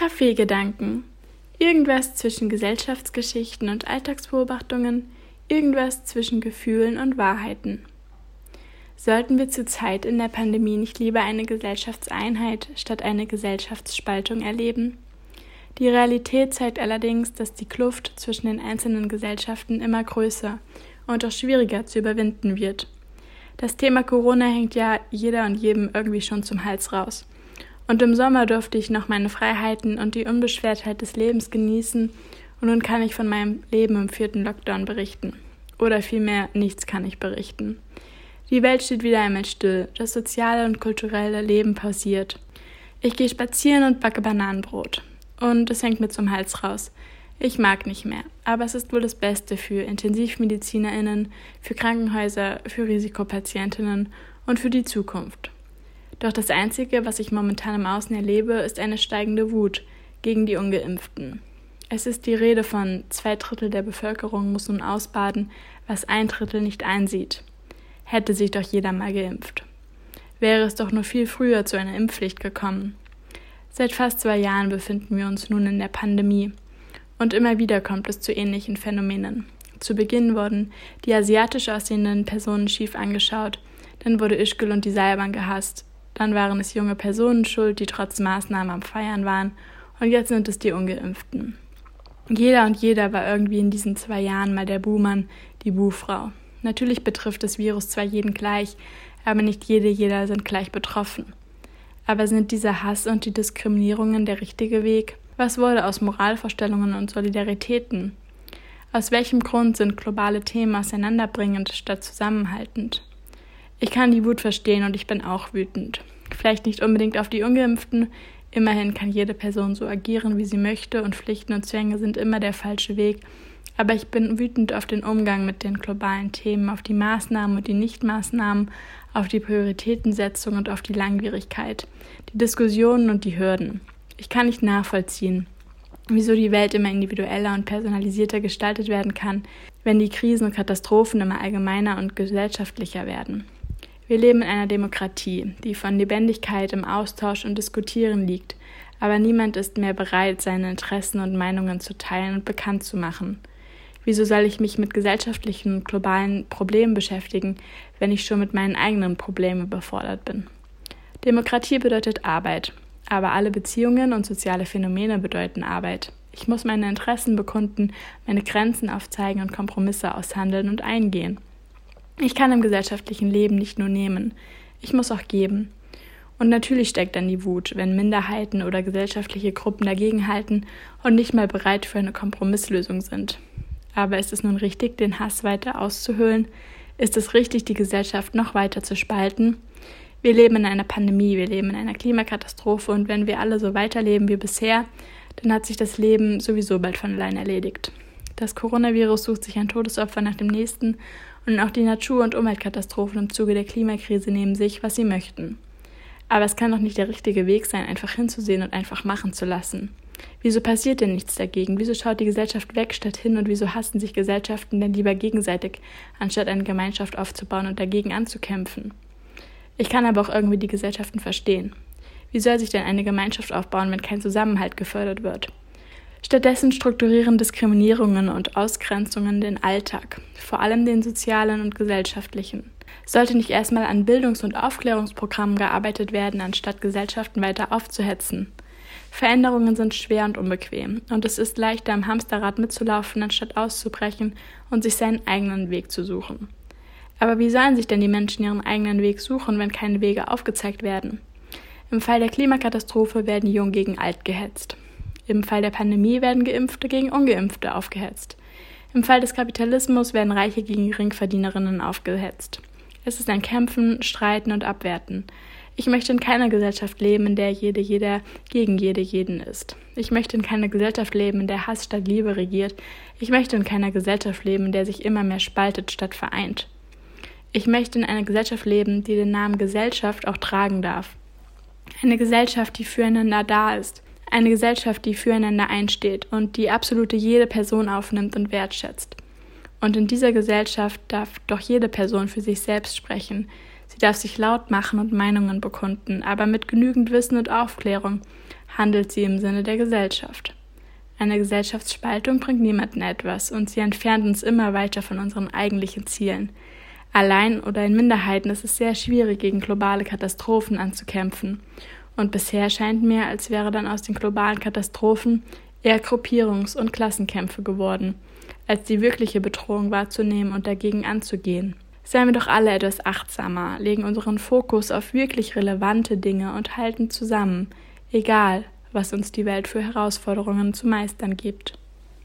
Kaffeegedanken. Irgendwas zwischen Gesellschaftsgeschichten und Alltagsbeobachtungen, irgendwas zwischen Gefühlen und Wahrheiten. Sollten wir zurzeit in der Pandemie nicht lieber eine Gesellschaftseinheit statt eine Gesellschaftsspaltung erleben? Die Realität zeigt allerdings, dass die Kluft zwischen den einzelnen Gesellschaften immer größer und auch schwieriger zu überwinden wird. Das Thema Corona hängt ja jeder und jedem irgendwie schon zum Hals raus. Und im Sommer durfte ich noch meine Freiheiten und die Unbeschwertheit des Lebens genießen und nun kann ich von meinem Leben im vierten Lockdown berichten. Oder vielmehr nichts kann ich berichten. Die Welt steht wieder einmal still, das soziale und kulturelle Leben pausiert. Ich gehe spazieren und backe Bananenbrot. Und es hängt mir zum Hals raus. Ich mag nicht mehr, aber es ist wohl das Beste für IntensivmedizinerInnen, für Krankenhäuser, für Risikopatientinnen und für die Zukunft. Doch das Einzige, was ich momentan im Außen erlebe, ist eine steigende Wut gegen die Ungeimpften. Es ist die Rede von zwei Drittel der Bevölkerung muss nun ausbaden, was ein Drittel nicht einsieht. Hätte sich doch jeder mal geimpft. Wäre es doch nur viel früher zu einer Impfpflicht gekommen. Seit fast zwei Jahren befinden wir uns nun in der Pandemie. Und immer wieder kommt es zu ähnlichen Phänomenen. Zu Beginn wurden die asiatisch aussehenden Personen schief angeschaut, dann wurde Ischgl und die Seilbahn gehasst, dann waren es junge Personen schuld, die trotz Maßnahmen am Feiern waren, und jetzt sind es die Ungeimpften. Jeder und jeder war irgendwie in diesen zwei Jahren mal der Buhmann, die Buhfrau. Natürlich betrifft das Virus zwar jeden gleich, aber nicht jede, jeder sind gleich betroffen. Aber sind dieser Hass und die Diskriminierungen der richtige Weg? Was wurde aus Moralvorstellungen und Solidaritäten? Aus welchem Grund sind globale Themen auseinanderbringend statt zusammenhaltend? Ich kann die Wut verstehen und ich bin auch wütend. Vielleicht nicht unbedingt auf die Ungeimpften, immerhin kann jede Person so agieren, wie sie möchte, und Pflichten und Zwänge sind immer der falsche Weg. Aber ich bin wütend auf den Umgang mit den globalen Themen, auf die Maßnahmen und die Nichtmaßnahmen, auf die Prioritätensetzung und auf die Langwierigkeit, die Diskussionen und die Hürden. Ich kann nicht nachvollziehen, wieso die Welt immer individueller und personalisierter gestaltet werden kann, wenn die Krisen und Katastrophen immer allgemeiner und gesellschaftlicher werden. Wir leben in einer Demokratie, die von Lebendigkeit im Austausch und Diskutieren liegt, aber niemand ist mehr bereit, seine Interessen und Meinungen zu teilen und bekannt zu machen. Wieso soll ich mich mit gesellschaftlichen und globalen Problemen beschäftigen, wenn ich schon mit meinen eigenen Problemen überfordert bin? Demokratie bedeutet Arbeit, aber alle Beziehungen und soziale Phänomene bedeuten Arbeit. Ich muss meine Interessen bekunden, meine Grenzen aufzeigen und Kompromisse aushandeln und eingehen. Ich kann im gesellschaftlichen Leben nicht nur nehmen, ich muss auch geben. Und natürlich steckt dann die Wut, wenn Minderheiten oder gesellschaftliche Gruppen dagegenhalten und nicht mal bereit für eine Kompromisslösung sind. Aber ist es nun richtig, den Hass weiter auszuhöhlen? Ist es richtig, die Gesellschaft noch weiter zu spalten? Wir leben in einer Pandemie, wir leben in einer Klimakatastrophe und wenn wir alle so weiterleben wie bisher, dann hat sich das Leben sowieso bald von allein erledigt. Das Coronavirus sucht sich ein Todesopfer nach dem nächsten und auch die Natur- und Umweltkatastrophen im Zuge der Klimakrise nehmen sich, was sie möchten. Aber es kann doch nicht der richtige Weg sein, einfach hinzusehen und einfach machen zu lassen. Wieso passiert denn nichts dagegen? Wieso schaut die Gesellschaft weg statt hin und wieso hassen sich Gesellschaften denn lieber gegenseitig, anstatt eine Gemeinschaft aufzubauen und dagegen anzukämpfen? Ich kann aber auch irgendwie die Gesellschaften verstehen. Wie soll sich denn eine Gemeinschaft aufbauen, wenn kein Zusammenhalt gefördert wird? Stattdessen strukturieren Diskriminierungen und Ausgrenzungen den Alltag, vor allem den sozialen und gesellschaftlichen. Sollte nicht erstmal an Bildungs- und Aufklärungsprogrammen gearbeitet werden, anstatt Gesellschaften weiter aufzuhetzen? Veränderungen sind schwer und unbequem, und es ist leichter, am Hamsterrad mitzulaufen, anstatt auszubrechen und sich seinen eigenen Weg zu suchen. Aber wie sollen sich denn die Menschen ihren eigenen Weg suchen, wenn keine Wege aufgezeigt werden? Im Fall der Klimakatastrophe werden Jung gegen Alt gehetzt. Im Fall der Pandemie werden Geimpfte gegen Ungeimpfte aufgehetzt. Im Fall des Kapitalismus werden Reiche gegen Geringverdienerinnen aufgehetzt. Es ist ein Kämpfen, Streiten und Abwerten. Ich möchte in keiner Gesellschaft leben, in der jede jeder gegen jede jeden ist. Ich möchte in keiner Gesellschaft leben, in der Hass statt Liebe regiert. Ich möchte in keiner Gesellschaft leben, in der sich immer mehr spaltet statt vereint. Ich möchte in einer Gesellschaft leben, die den Namen Gesellschaft auch tragen darf. Eine Gesellschaft, die füreinander da ist. Eine Gesellschaft, die füreinander einsteht und die absolute jede Person aufnimmt und wertschätzt. Und in dieser Gesellschaft darf doch jede Person für sich selbst sprechen. Sie darf sich laut machen und Meinungen bekunden, aber mit genügend Wissen und Aufklärung. handelt sie im Sinne der Gesellschaft. Eine Gesellschaftsspaltung bringt niemanden etwas und sie entfernt uns immer weiter von unseren eigentlichen Zielen. Allein oder in Minderheiten ist es sehr schwierig, gegen globale Katastrophen anzukämpfen. Und bisher scheint mir, als wäre dann aus den globalen Katastrophen eher Gruppierungs- und Klassenkämpfe geworden, als die wirkliche Bedrohung wahrzunehmen und dagegen anzugehen. Seien wir doch alle etwas achtsamer, legen unseren Fokus auf wirklich relevante Dinge und halten zusammen, egal was uns die Welt für Herausforderungen zu meistern gibt.